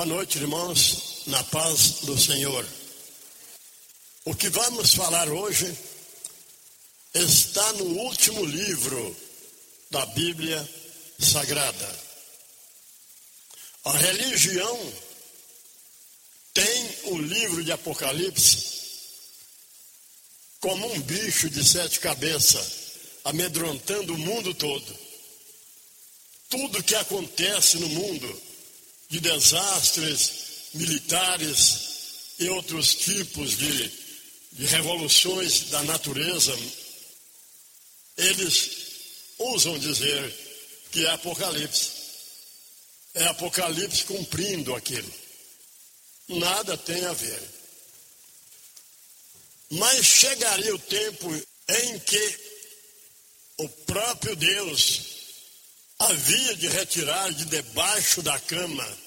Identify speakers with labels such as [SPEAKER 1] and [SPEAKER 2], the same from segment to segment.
[SPEAKER 1] Boa noite, irmãos, na paz do Senhor. O que vamos falar hoje está no último livro da Bíblia Sagrada. A religião tem o livro de Apocalipse como um bicho de sete cabeças, amedrontando o mundo todo. Tudo que acontece no mundo de desastres militares e outros tipos de, de revoluções da natureza, eles usam dizer que é Apocalipse. É Apocalipse cumprindo aquilo. Nada tem a ver. Mas chegaria o tempo em que o próprio Deus havia de retirar de debaixo da cama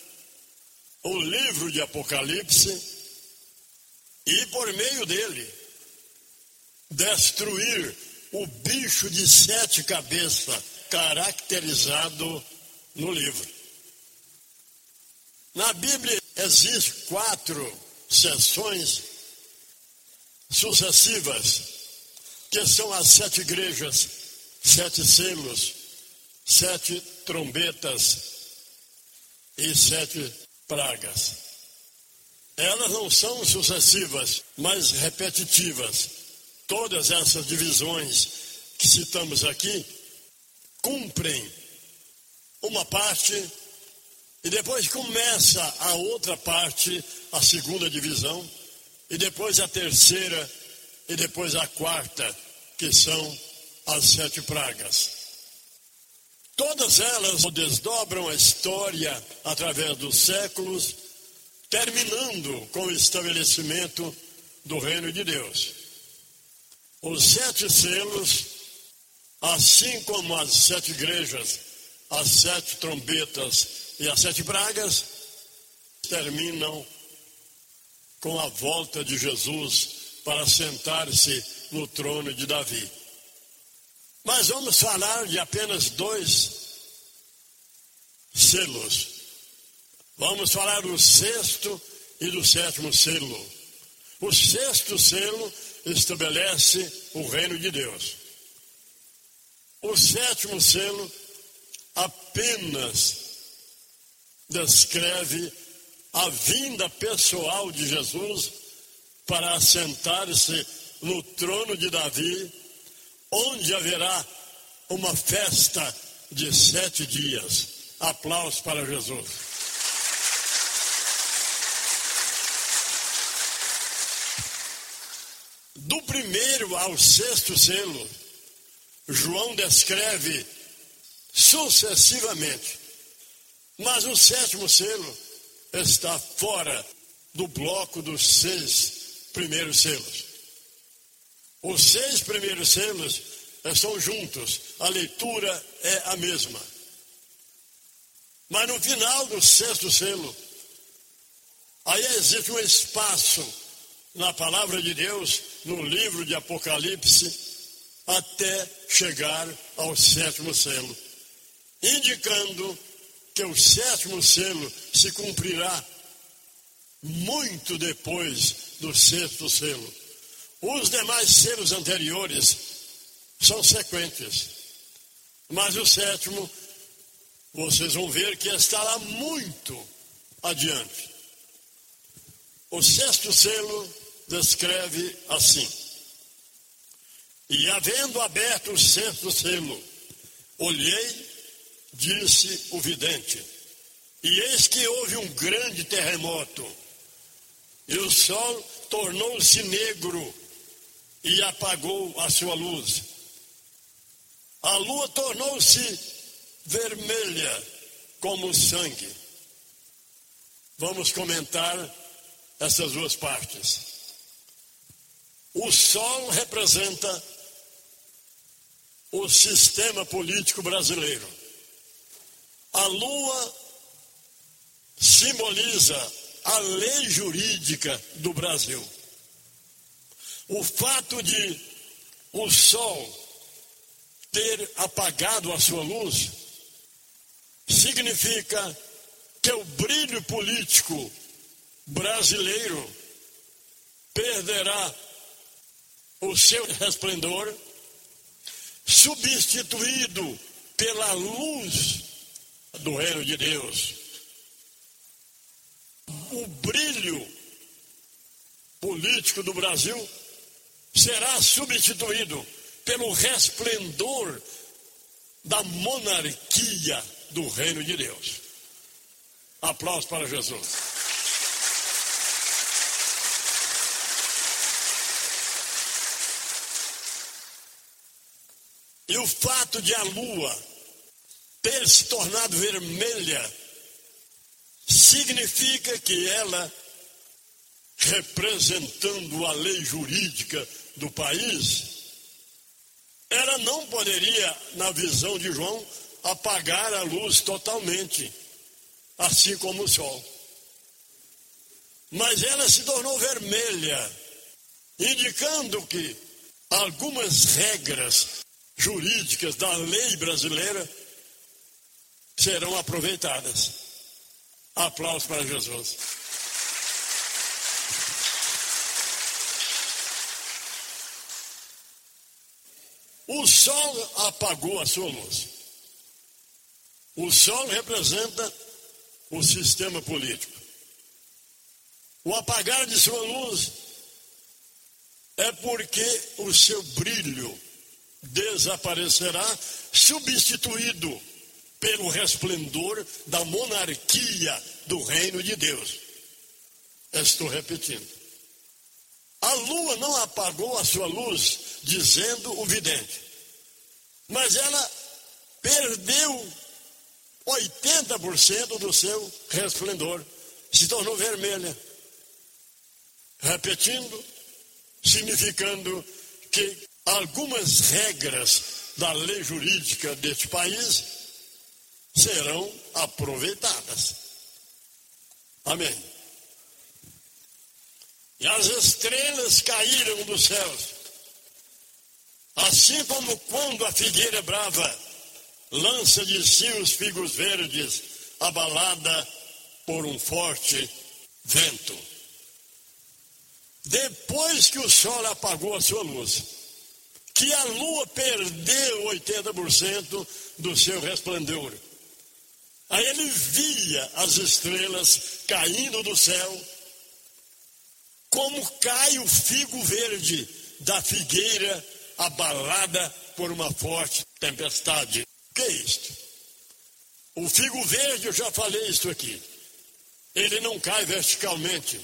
[SPEAKER 1] o livro de Apocalipse e, por meio dele, destruir o bicho de sete cabeças caracterizado no livro. Na Bíblia existem quatro sessões sucessivas, que são as sete igrejas, sete selos, sete trombetas e sete pragas. Elas não são sucessivas, mas repetitivas. Todas essas divisões que citamos aqui cumprem uma parte e depois começa a outra parte, a segunda divisão, e depois a terceira e depois a quarta, que são as sete pragas. Todas elas desdobram a história através dos séculos, terminando com o estabelecimento do reino de Deus. Os sete selos, assim como as sete igrejas, as sete trombetas e as sete pragas, terminam com a volta de Jesus para sentar-se no trono de Davi. Mas vamos falar de apenas dois selos. Vamos falar do sexto e do sétimo selo. O sexto selo estabelece o reino de Deus. O sétimo selo apenas descreve a vinda pessoal de Jesus para assentar-se no trono de Davi onde haverá uma festa de sete dias. Aplausos para Jesus. Do primeiro ao sexto selo, João descreve sucessivamente, mas o sétimo selo está fora do bloco dos seis primeiros selos. Os seis primeiros selos estão juntos, a leitura é a mesma. Mas no final do sexto selo, aí existe um espaço na palavra de Deus, no livro de Apocalipse, até chegar ao sétimo selo, indicando que o sétimo selo se cumprirá muito depois do sexto selo. Os demais selos anteriores são sequentes. Mas o sétimo, vocês vão ver que está lá muito adiante. O sexto selo descreve assim: E havendo aberto o sexto selo, olhei, disse o vidente, e eis que houve um grande terremoto, e o sol tornou-se negro e apagou a sua luz. A lua tornou-se vermelha como sangue. Vamos comentar essas duas partes. O sol representa o sistema político brasileiro. A lua simboliza a lei jurídica do Brasil. O fato de o sol ter apagado a sua luz significa que o brilho político brasileiro perderá o seu resplendor, substituído pela luz do reino de Deus. O brilho político do Brasil será substituído pelo resplendor da monarquia do reino de Deus. Aplausos para Jesus. E o fato de a lua ter se tornado vermelha significa que ela, representando a lei jurídica do país, ela não poderia, na visão de João, apagar a luz totalmente, assim como o sol. Mas ela se tornou vermelha, indicando que algumas regras jurídicas da lei brasileira serão aproveitadas. Aplausos para Jesus. O sol apagou a sua luz. O sol representa o sistema político. O apagar de sua luz é porque o seu brilho desaparecerá, substituído pelo resplendor da monarquia do reino de Deus. Estou repetindo. A lua não apagou a sua luz, dizendo o vidente, mas ela perdeu 80% do seu resplendor, se tornou vermelha. Repetindo, significando que algumas regras da lei jurídica deste país serão aproveitadas. Amém. E as estrelas caíram dos céus, assim como quando a figueira brava lança de si os figos verdes, abalada por um forte vento. Depois que o sol apagou a sua luz, que a lua perdeu 80% do seu resplendor. Aí ele via as estrelas caindo do céu, como cai o figo verde da figueira abalada por uma forte tempestade. O que é isto? O figo verde, eu já falei isso aqui. Ele não cai verticalmente,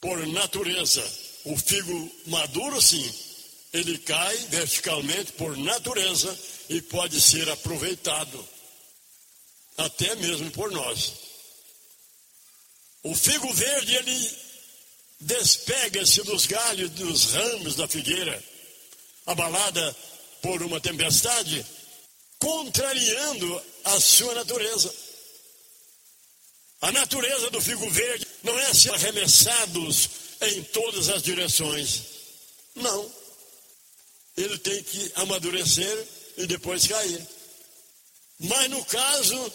[SPEAKER 1] por natureza. O figo maduro, sim, ele cai verticalmente por natureza e pode ser aproveitado, até mesmo por nós. O figo verde, ele despega-se dos galhos, dos ramos da figueira, abalada por uma tempestade, contrariando a sua natureza. A natureza do figo verde não é ser arremessados em todas as direções. Não ele tem que amadurecer e depois cair. Mas no caso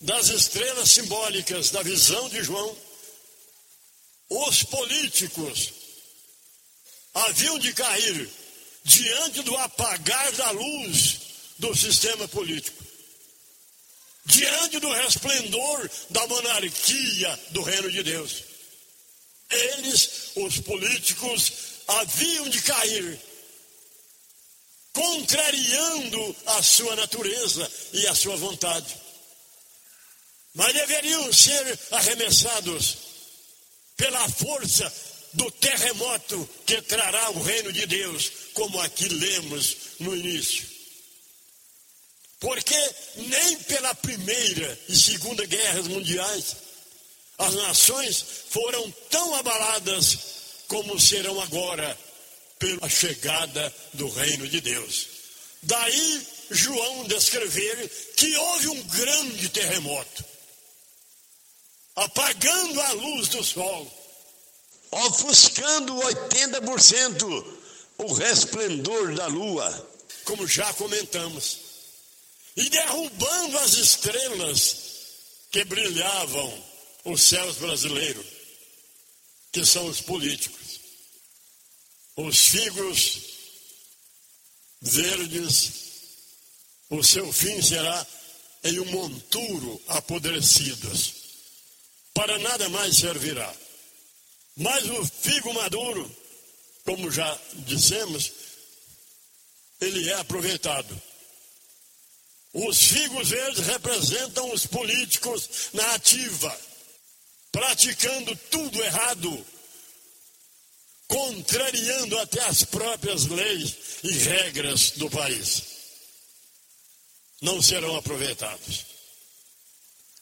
[SPEAKER 1] das estrelas simbólicas da visão de João, os políticos haviam de cair diante do apagar da luz do sistema político, diante do resplendor da monarquia do reino de Deus. Eles, os políticos, haviam de cair contrariando a sua natureza e a sua vontade. Mas deveriam ser arremessados pela força do terremoto que trará o reino de Deus, como aqui lemos no início. Porque nem pela primeira e segunda guerras mundiais as nações foram tão abaladas como serão agora pela chegada do reino de Deus. Daí João descrever que houve um grande terremoto, apagando a luz do sol, ofuscando 80% o resplendor da lua, como já comentamos, e derrubando as estrelas que brilhavam os céus brasileiros, que são os políticos. Os figos verdes, o seu fim será em um monturo apodrecidos. Para nada mais servirá. Mas o figo maduro, como já dissemos, ele é aproveitado. Os figos verdes representam os políticos na ativa, praticando tudo errado, contrariando até as próprias leis e regras do país. Não serão aproveitados.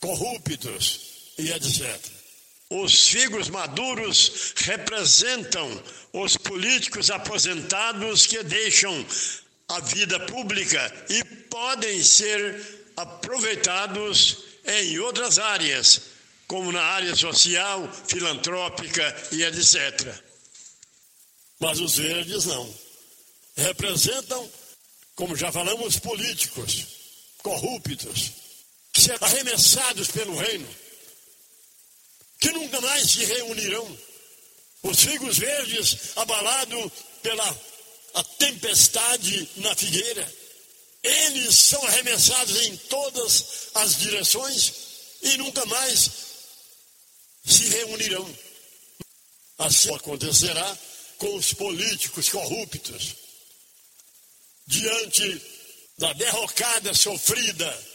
[SPEAKER 1] Corruptos e etc. Os figos maduros representam os políticos aposentados que deixam a vida pública e podem ser aproveitados em outras áreas, como na área social, filantrópica e etc. Mas os verdes não. Representam, como já falamos, políticos corruptos, que serão arremessados pelo reino, que nunca mais se reunirão. Os figos verdes abalados pela a tempestade na figueira. Eles são arremessados em todas as direções e nunca mais se reunirão. Assim acontecerá com os políticos corruptos. Diante da derrocada sofrida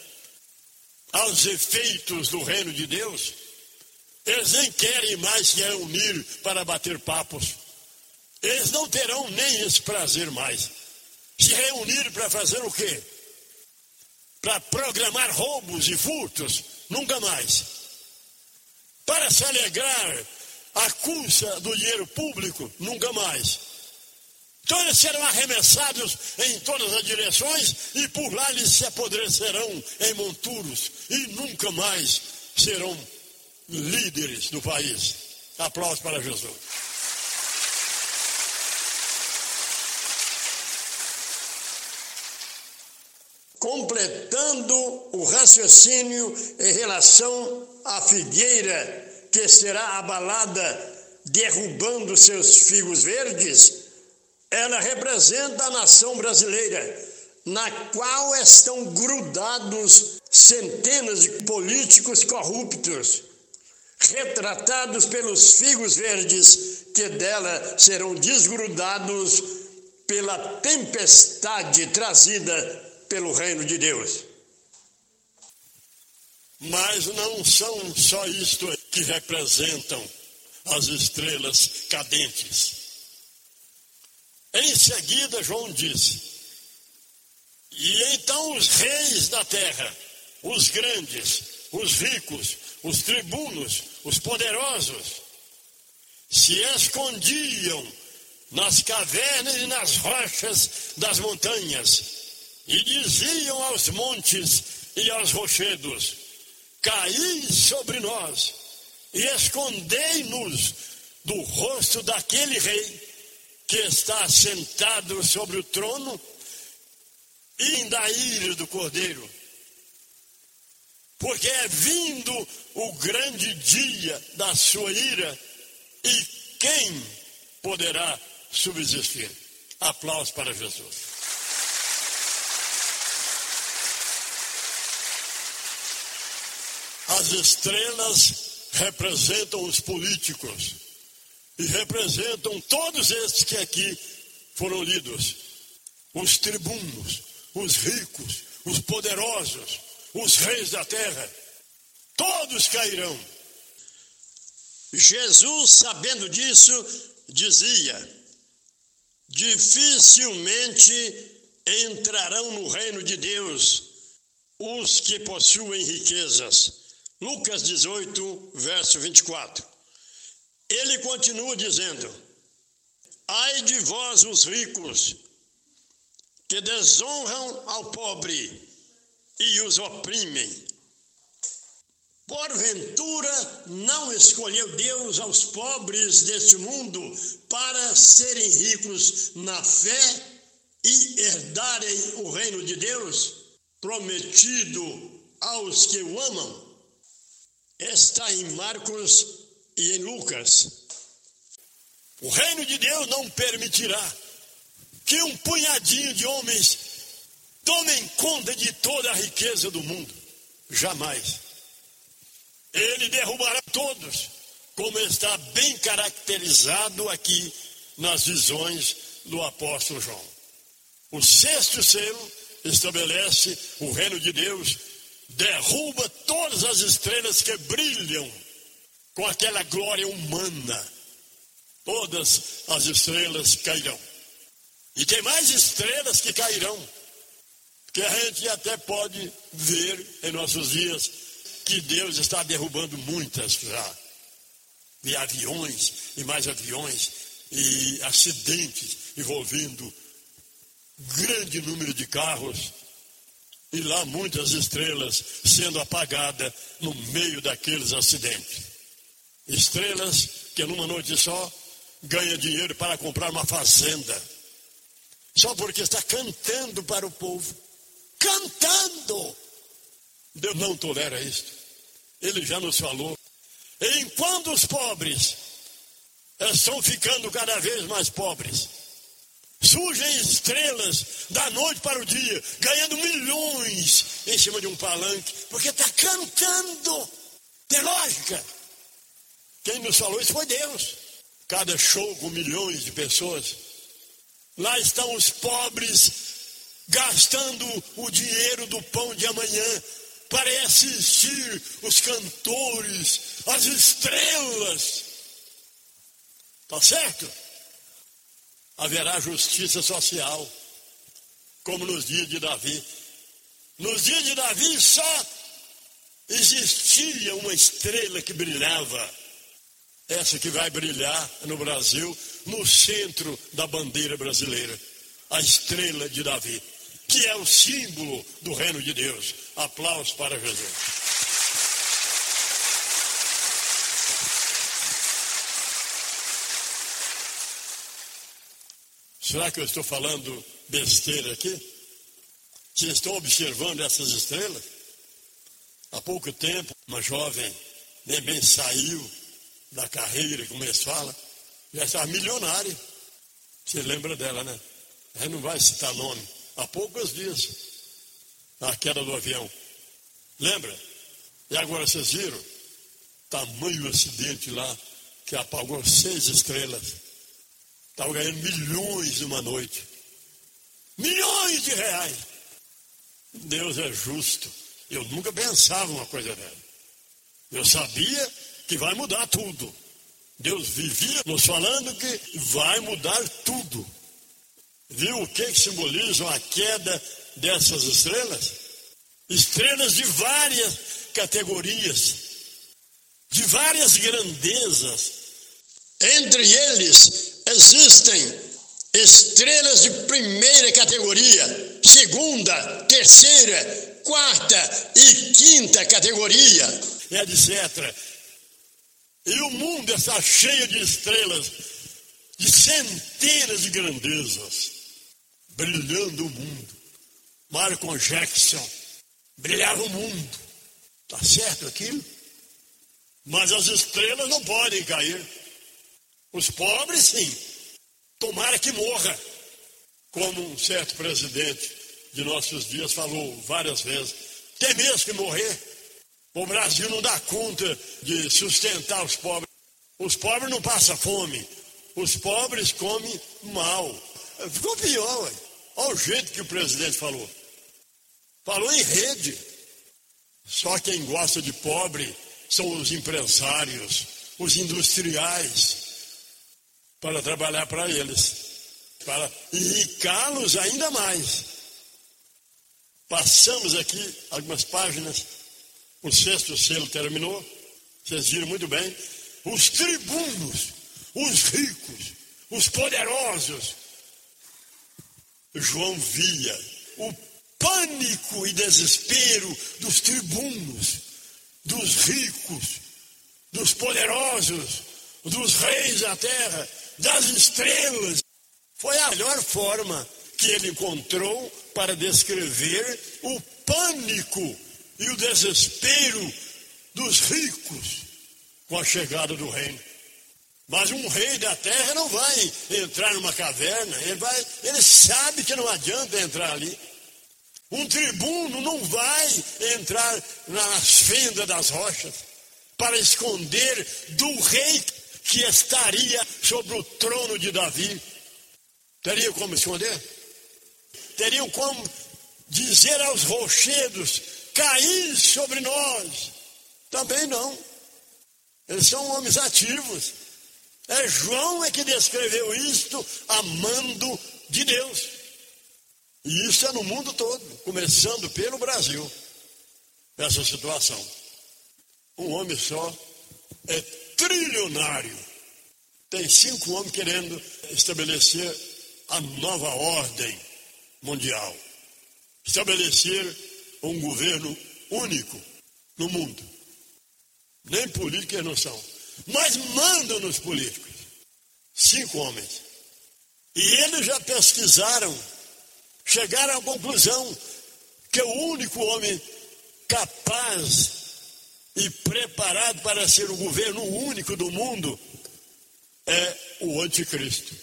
[SPEAKER 1] aos efeitos do reino de Deus, eles nem querem mais se reunir para bater papos. Eles não terão nem esse prazer mais. Se reunir para fazer o quê? Para programar roubos e furtos? Nunca mais. Para se alegrar à custa do dinheiro público? Nunca mais. Então eles serão arremessados em todas as direções e por lá eles se apodrecerão em monturos e nunca mais serão líderes do país. Aplausos para Jesus. completando o raciocínio em relação à figueira que será abalada, derrubando seus figos verdes, ela representa a nação brasileira, na qual estão grudados centenas de políticos corruptos, retratados pelos figos verdes que dela serão desgrudados pela tempestade trazida pelo reino de Deus. Mas não são só isto que representam as estrelas cadentes. Em seguida, João disse: E então os reis da terra, os grandes, os ricos, os tribunos, os poderosos, se escondiam nas cavernas e nas rochas das montanhas e diziam aos montes e aos rochedos: Caí sobre nós e escondei-nos do rosto daquele rei que está sentado sobre o trono e da ira do cordeiro. Porque é vindo o grande dia da sua ira, e quem poderá subsistir? Aplausos para Jesus. As estrelas representam os políticos e representam todos esses que aqui foram lidos: os tribunos, os ricos, os poderosos, os reis da terra. Todos cairão. Jesus, sabendo disso, dizia: dificilmente entrarão no reino de Deus os que possuem riquezas Lucas 18, verso 24. Ele continua dizendo: Ai de vós, os ricos, que desonram ao pobre e os oprimem. Porventura não escolheu Deus aos pobres deste mundo para serem ricos na fé e herdarem o reino de Deus, prometido aos que o amam? está em Marcos e em Lucas. O reino de Deus não permitirá que um punhadinho de homens tomem conta de toda a riqueza do mundo. Jamais. Ele derrubará todos, como está bem caracterizado aqui nas visões do apóstolo João. O sexto selo estabelece o reino de Deus, derruba todas as estrelas que brilham com aquela glória humana. Todas as estrelas cairão. E tem mais estrelas que cairão, que a gente até pode ver em nossos dias que Deus está derrubando muitas já. De aviões e mais aviões e acidentes envolvendo grande número de carros e lá muitas estrelas sendo apagadas no meio daqueles acidentes. Estrelas que numa noite só ganha dinheiro para comprar uma fazenda. Só porque está cantando para o povo. Cantando! Deus não tolera isto. Ele já nos falou. Enquanto os pobres estão ficando cada vez mais pobres, surgem estrelas da noite para o dia, ganhando milhões em cima de um palanque, porque está cantando. Tem lógica. Quem nos falou isso foi Deus. Cada show com milhões de pessoas. Lá estão os pobres gastando o dinheiro do pão de amanhã para assistir os cantores, as estrelas. Tá certo? Haverá justiça social, como nos dias de Davi. Nos dias de Davi só existia uma estrela que brilhava. Essa que vai brilhar no Brasil, no centro da bandeira brasileira. A estrela de Davi que é o símbolo do reino de Deus. Aplausos para Jesus. Será que eu estou falando besteira aqui? Vocês estão observando essas estrelas? Há pouco tempo, uma jovem nem bem saiu da carreira, como eles falam, já estava milionária. Você lembra dela, né? A gente não vai citar nome há poucos dias, a queda do avião. Lembra? E agora vocês viram? Tamanho acidente lá, que apagou seis estrelas. Estava ganhando milhões numa noite. Milhões de reais. Deus é justo. Eu nunca pensava uma coisa dessa. Eu sabia que vai mudar tudo. Deus vivia nos falando que vai mudar tudo. Viu o que, simbolizam a queda dessas estrelas? Estrelas de várias categorias, de várias grandezas. Entre eles existem estrelas de primeira categoria, segunda, terceira, quarta e quinta categoria, etc. E o mundo está cheio de estrelas, de centenas de grandezas brilhando o mundo. Michael Jackson brilhava o mundo. Está certo aquilo? Mas as estrelas não podem cair. Os pobres, sim. Tomara que morra. Como um certo presidente de nossos dias falou várias vezes. Tem mesmo que morrer. O Brasil não dá conta de sustentar os pobres. Os pobres não passam fome. Os pobres comem mal. Ficou pior, ué. Olha o jeito que o presidente falou. Falou em rede. Só quem gosta de pobre são os empresários, os industriais, para trabalhar para eles, para enricá-los ainda mais. Passamos aqui algumas páginas, o sexto selo terminou, vocês viram muito bem. Os tribunos, os ricos, os poderosos, João via o pânico e desespero dos tribunos, dos ricos, dos poderosos, dos reis da terra, das estrelas. Foi a melhor forma que ele encontrou para descrever o pânico e o desespero dos ricos com a chegada do reino. Mas um rei da terra não vai entrar numa caverna, ele, vai, ele sabe que não adianta entrar ali. Um tribuno não vai entrar nas fendas das rochas para esconder do rei que estaria sobre o trono de Davi. Teria como esconder? Teriam como dizer aos rochedos: cair sobre nós. Também não. Eles são homens ativos. É João é que descreveu isto amando de Deus. E isso é no mundo todo, começando pelo Brasil, essa situação. Um homem só é trilionário. Tem cinco homens querendo estabelecer a nova ordem mundial. Estabelecer um governo único no mundo. Nem políticos não são. Mas mandam nos políticos. Cinco homens. E eles já pesquisaram, chegaram à conclusão que o único homem capaz e preparado para ser o governo único do mundo é o anticristo,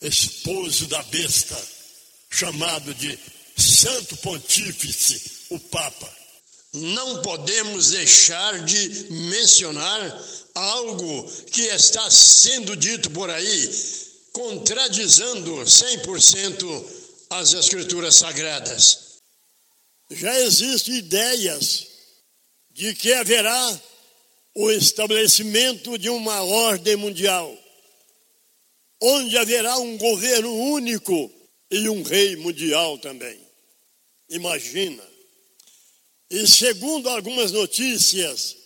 [SPEAKER 1] esposo da besta, chamado de Santo Pontífice, o Papa.
[SPEAKER 2] Não podemos deixar de mencionar algo que está sendo dito por aí, contradizendo 100% as Escrituras Sagradas.
[SPEAKER 1] Já existem ideias de que haverá o estabelecimento de uma ordem mundial, onde haverá um governo único e um rei mundial também. Imagina. E segundo algumas notícias,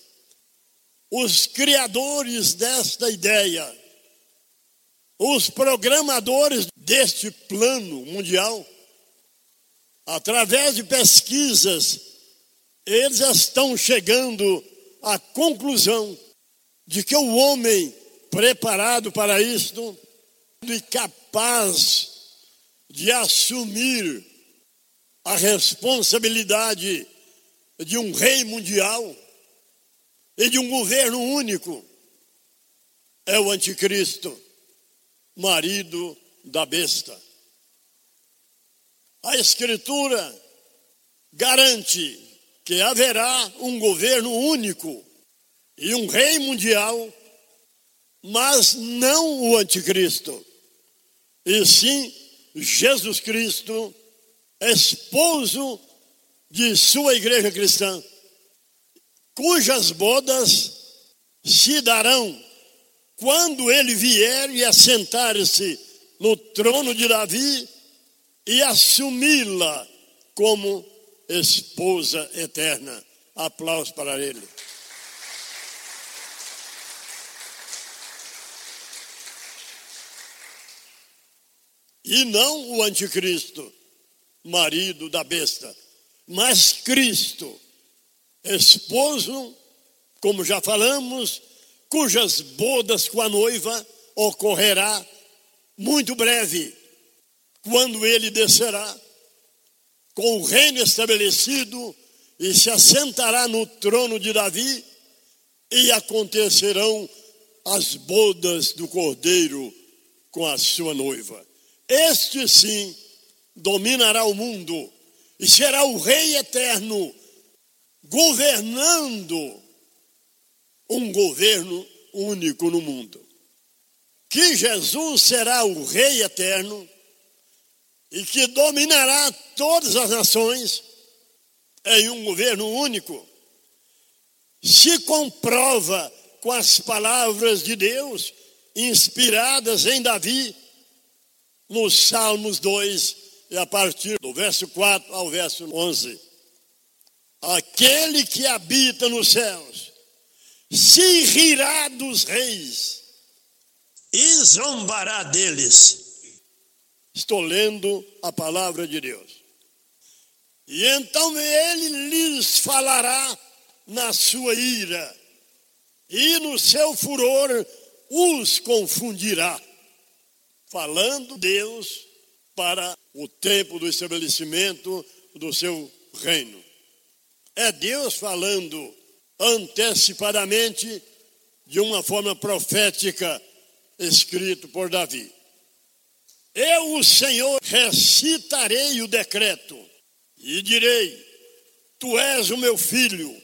[SPEAKER 1] os criadores desta ideia, os programadores deste plano mundial, através de pesquisas, eles estão chegando à conclusão de que o homem preparado para isto e capaz de assumir a responsabilidade de um rei mundial e de um governo único é o anticristo, marido da besta. A Escritura garante que haverá um governo único e um rei mundial, mas não o anticristo, e sim Jesus Cristo, esposo de sua igreja cristã cujas bodas se darão quando ele vier e assentar-se no trono de Davi e assumi-la como esposa eterna. Aplausos para ele. E não o anticristo, marido da besta, mas Cristo esposo, como já falamos, cujas bodas com a noiva ocorrerá muito breve, quando ele descerá com o reino estabelecido e se assentará no trono de Davi e acontecerão as bodas do cordeiro com a sua noiva. Este sim dominará o mundo e será o rei eterno governando um governo único no mundo. Que Jesus será o Rei eterno e que dominará todas as nações em um governo único, se comprova com as palavras de Deus inspiradas em Davi, nos Salmos 2, e a partir do verso 4 ao verso 11. Aquele que habita nos céus se rirá dos reis
[SPEAKER 2] e zombará deles.
[SPEAKER 1] Estou lendo a palavra de Deus. E então ele lhes falará na sua ira, e no seu furor os confundirá. Falando Deus para o tempo do estabelecimento do seu reino. É Deus falando antecipadamente de uma forma profética, escrito por Davi. Eu, o Senhor, recitarei o decreto e direi: Tu és o meu filho,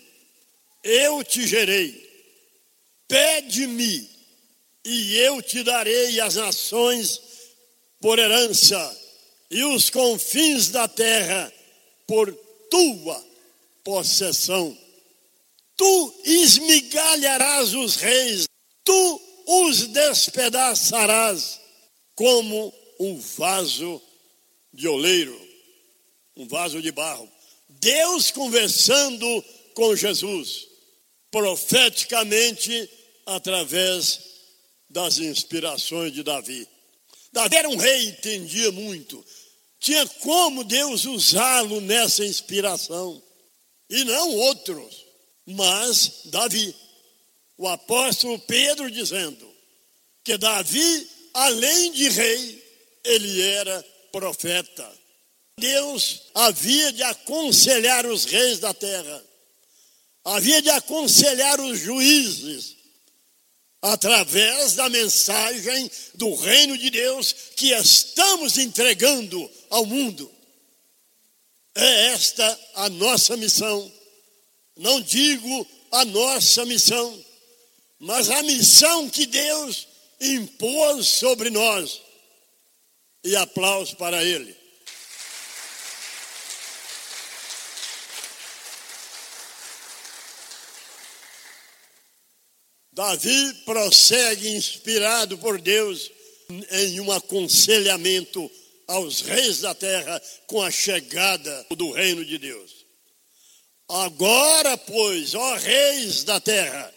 [SPEAKER 1] eu te gerei. Pede-me e eu te darei as nações por herança e os confins da terra por tua possessão. Tu esmigalharás os reis, tu os despedaçarás como um vaso de oleiro, um vaso de barro. Deus conversando com Jesus, profeticamente através das inspirações de Davi. Davi era um rei, entendia muito. Tinha como Deus usá-lo nessa inspiração. E não outros, mas Davi. O apóstolo Pedro dizendo que Davi, além de rei, ele era profeta. Deus havia de aconselhar os reis da terra, havia de aconselhar os juízes, através da mensagem do reino de Deus que estamos entregando ao mundo. É esta a nossa missão. Não digo a nossa missão, mas a missão que Deus impôs sobre nós. E aplauso para ele. Davi prossegue inspirado por Deus em um aconselhamento aos reis da terra com a chegada do reino de Deus. Agora, pois, ó reis da terra,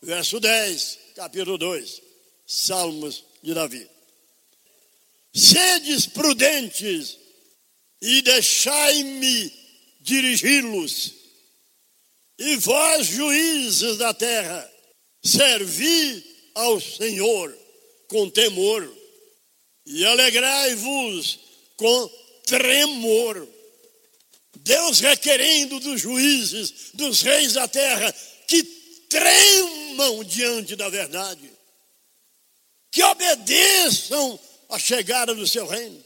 [SPEAKER 1] verso 10, capítulo 2, Salmos de Davi. Sedes prudentes e deixai-me dirigi-los, e vós, juízes da terra, servi ao Senhor com temor e alegrai-vos com tremor. Deus requerendo dos juízes, dos reis da terra, que tremam diante da verdade, que obedeçam à chegada do seu reino,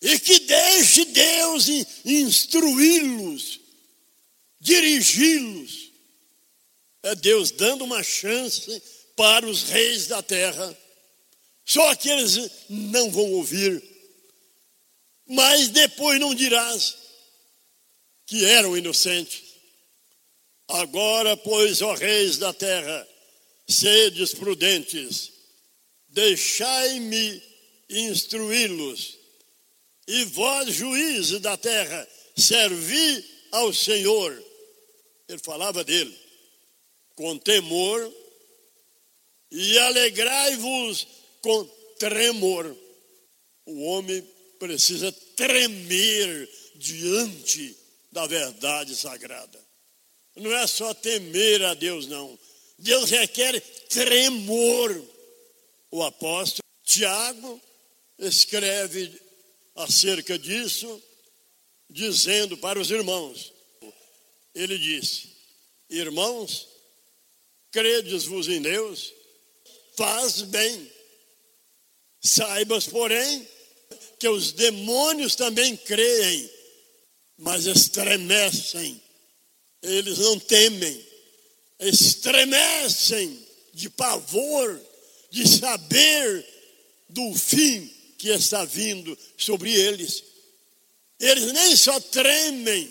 [SPEAKER 1] e que deixe Deus instruí-los, dirigi-los, é Deus dando uma chance para os reis da terra. Só que eles não vão ouvir. Mas depois não dirás que eram inocentes. Agora, pois, ó reis da terra, sedes prudentes, deixai-me instruí-los. E vós, juízes da terra, servi ao Senhor. Ele falava dele com temor e alegrai-vos com tremor. O homem precisa tremer diante da verdade sagrada. Não é só temer a Deus, não. Deus requer tremor. O apóstolo Tiago escreve acerca disso, dizendo para os irmãos: ele disse, irmãos, credes-vos em Deus, faz bem. Saibas, porém, que os demônios também creem, mas estremecem. Eles não temem, estremecem de pavor, de saber do fim que está vindo sobre eles. Eles nem só tremem,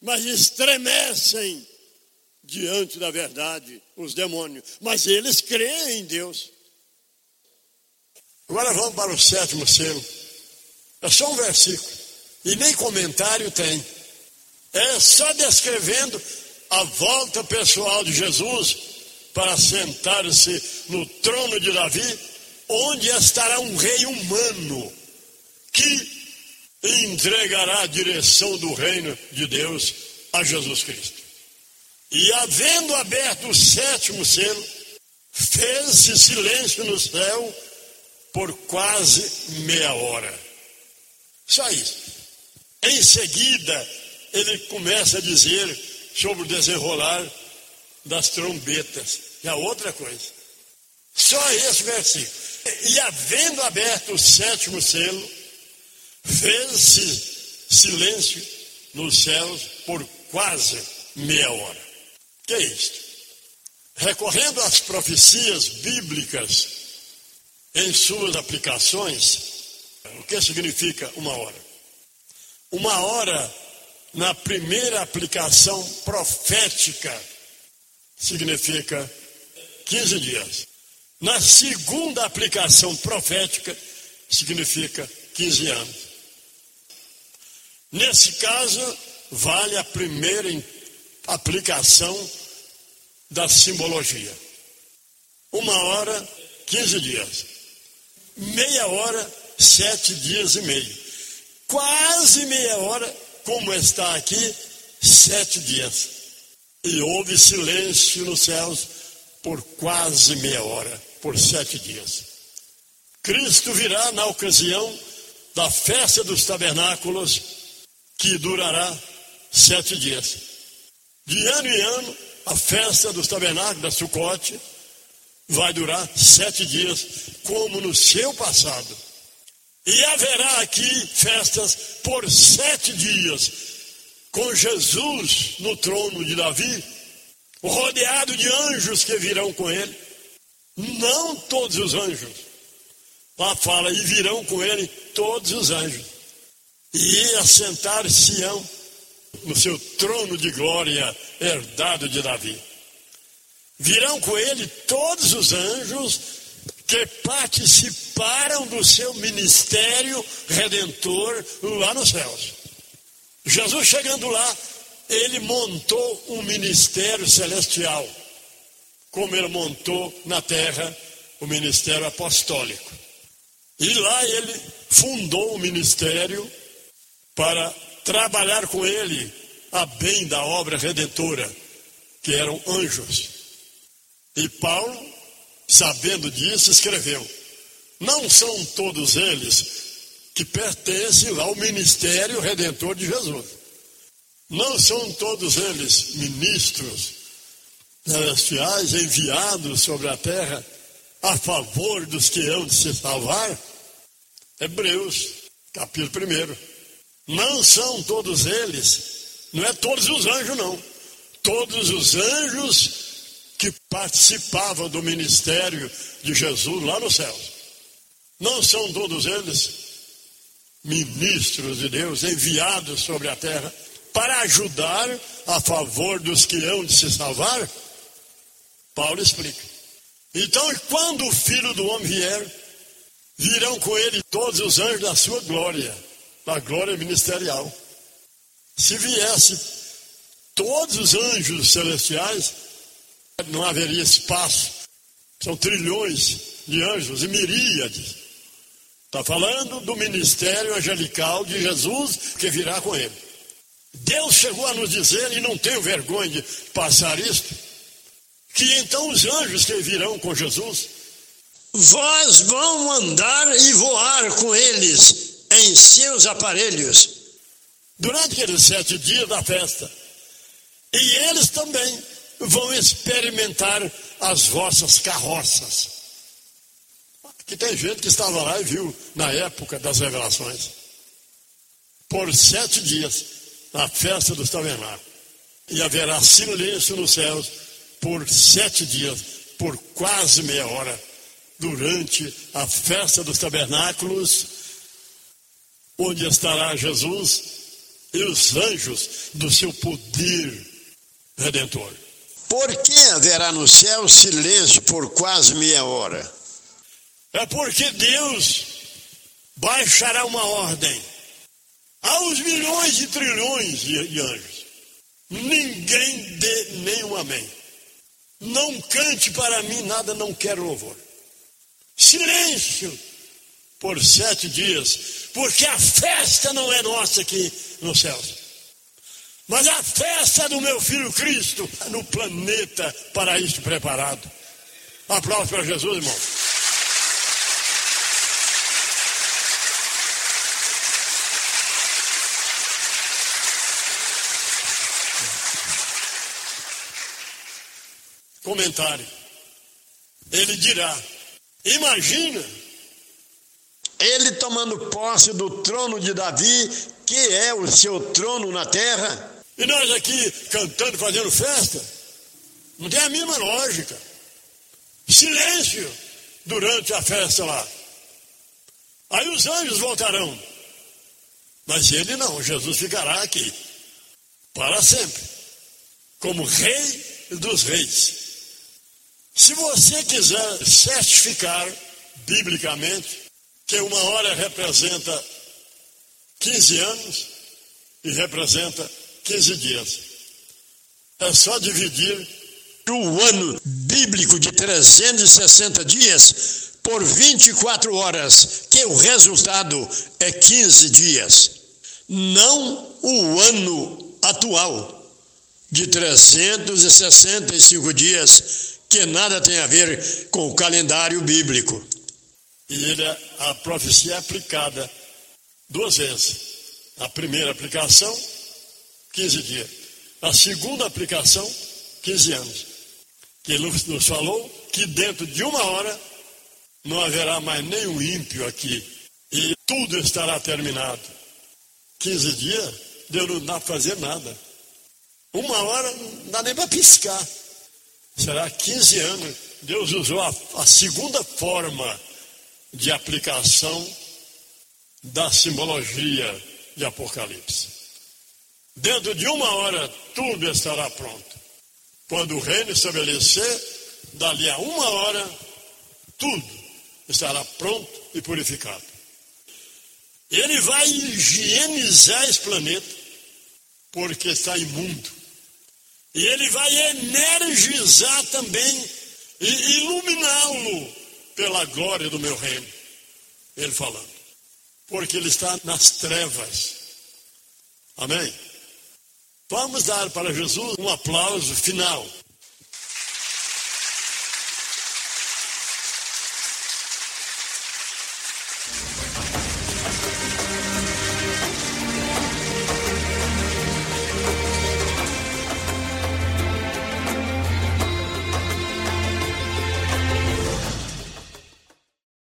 [SPEAKER 1] mas estremecem diante da verdade, os demônios. Mas eles creem em Deus. Agora vamos para o sétimo selo. É só um versículo. E nem comentário tem. É só descrevendo a volta pessoal de Jesus para sentar-se no trono de Davi, onde estará um rei humano que entregará a direção do reino de Deus a Jesus Cristo. E havendo aberto o sétimo selo, fez-se silêncio no céu por quase meia hora. Só isso. Em seguida, ele começa a dizer sobre o desenrolar das trombetas, que é outra coisa. Só esse versículo. E havendo aberto o sétimo selo, fez-se silêncio nos céus por quase meia hora. Que é isto? Recorrendo às profecias bíblicas em suas aplicações, o que significa uma hora? Uma hora, na primeira aplicação profética, significa 15 dias. Na segunda aplicação profética, significa 15 anos. Nesse caso, vale a primeira aplicação da simbologia. Uma hora, 15 dias. Meia hora, sete dias e meio. Quase meia hora, como está aqui, sete dias. E houve silêncio nos céus por quase meia hora, por sete dias. Cristo virá na ocasião da festa dos tabernáculos, que durará sete dias. De ano em ano, a festa dos tabernáculos da Sucote vai durar sete dias, como no seu passado. E haverá aqui festas por sete dias, com Jesus no trono de Davi, rodeado de anjos que virão com ele. Não todos os anjos. Lá fala, e virão com ele todos os anjos. E assentar-se-ão no seu trono de glória, herdado de Davi. Virão com ele todos os anjos que participaram do seu ministério redentor lá nos céus. Jesus chegando lá, ele montou um ministério celestial, como ele montou na terra o ministério apostólico. E lá ele fundou um ministério para trabalhar com ele a bem da obra redentora, que eram anjos. E Paulo, sabendo disso, escreveu: Não são todos eles que pertencem ao ministério redentor de Jesus. Não são todos eles ministros celestiais enviados sobre a terra a favor dos que hão de se salvar? Hebreus, capítulo 1. Não são todos eles, não é todos os anjos, não. Todos os anjos que participavam do ministério de Jesus lá no céu. Não são todos eles ministros de Deus enviados sobre a terra para ajudar a favor dos que hão de se salvar? Paulo explica. Então, quando o filho do homem vier, virão com ele todos os anjos da sua glória, da glória ministerial. Se viesse todos os anjos celestiais, não haveria espaço. São trilhões de anjos e miríades. Está falando do ministério angelical de Jesus que virá com ele. Deus chegou a nos dizer, e não tenho vergonha de passar isto, que então os anjos que virão com Jesus,
[SPEAKER 2] vós vão andar e voar com eles em seus aparelhos.
[SPEAKER 1] Durante aqueles sete dias da festa. E eles também vão experimentar as vossas carroças. Que tem gente que estava lá e viu na época das revelações. Por sete dias, na festa dos tabernáculos. E haverá silêncio nos céus por sete dias, por quase meia hora, durante a festa dos tabernáculos, onde estará Jesus e os anjos do seu poder redentor.
[SPEAKER 2] Por que haverá no céu silêncio por quase meia hora?
[SPEAKER 1] É porque Deus baixará uma ordem aos milhões e trilhões de anjos. Ninguém dê nem um amém. Não cante para mim nada, não quero louvor. Silêncio por sete dias, porque a festa não é nossa aqui nos céus. Mas a festa do meu filho Cristo no planeta para isso preparado. Aplausos para Jesus, irmão. comentário. Ele dirá: Imagina
[SPEAKER 2] ele tomando posse do trono de Davi, que é o seu trono na terra.
[SPEAKER 1] E nós aqui cantando, fazendo festa, não tem a mínima lógica. Silêncio durante a festa lá. Aí os anjos voltarão. Mas ele não, Jesus ficará aqui para sempre, como Rei dos Reis. Se você quiser certificar biblicamente que uma hora representa 15 anos e representa 15 dias. É só dividir
[SPEAKER 2] o ano bíblico de 360 dias por 24 horas, que o resultado é 15 dias. Não o ano atual de 365 dias, que nada tem a ver com o calendário bíblico.
[SPEAKER 1] E ele, a profecia é aplicada duas vezes. A primeira aplicação, 15 dias. A segunda aplicação, 15 anos. Que ele nos falou que dentro de uma hora não haverá mais nenhum ímpio aqui. E tudo estará terminado. 15 dias, Deus não dá para fazer nada. Uma hora não dá nem para piscar. Será 15 anos. Deus usou a, a segunda forma de aplicação da simbologia de Apocalipse. Dentro de uma hora tudo estará pronto. Quando o reino estabelecer, dali a uma hora, tudo estará pronto e purificado. Ele vai higienizar esse planeta, porque está imundo. E ele vai energizar também e iluminá-lo pela glória do meu reino. Ele falando. Porque ele está nas trevas. Amém? Vamos dar para Jesus um aplauso final.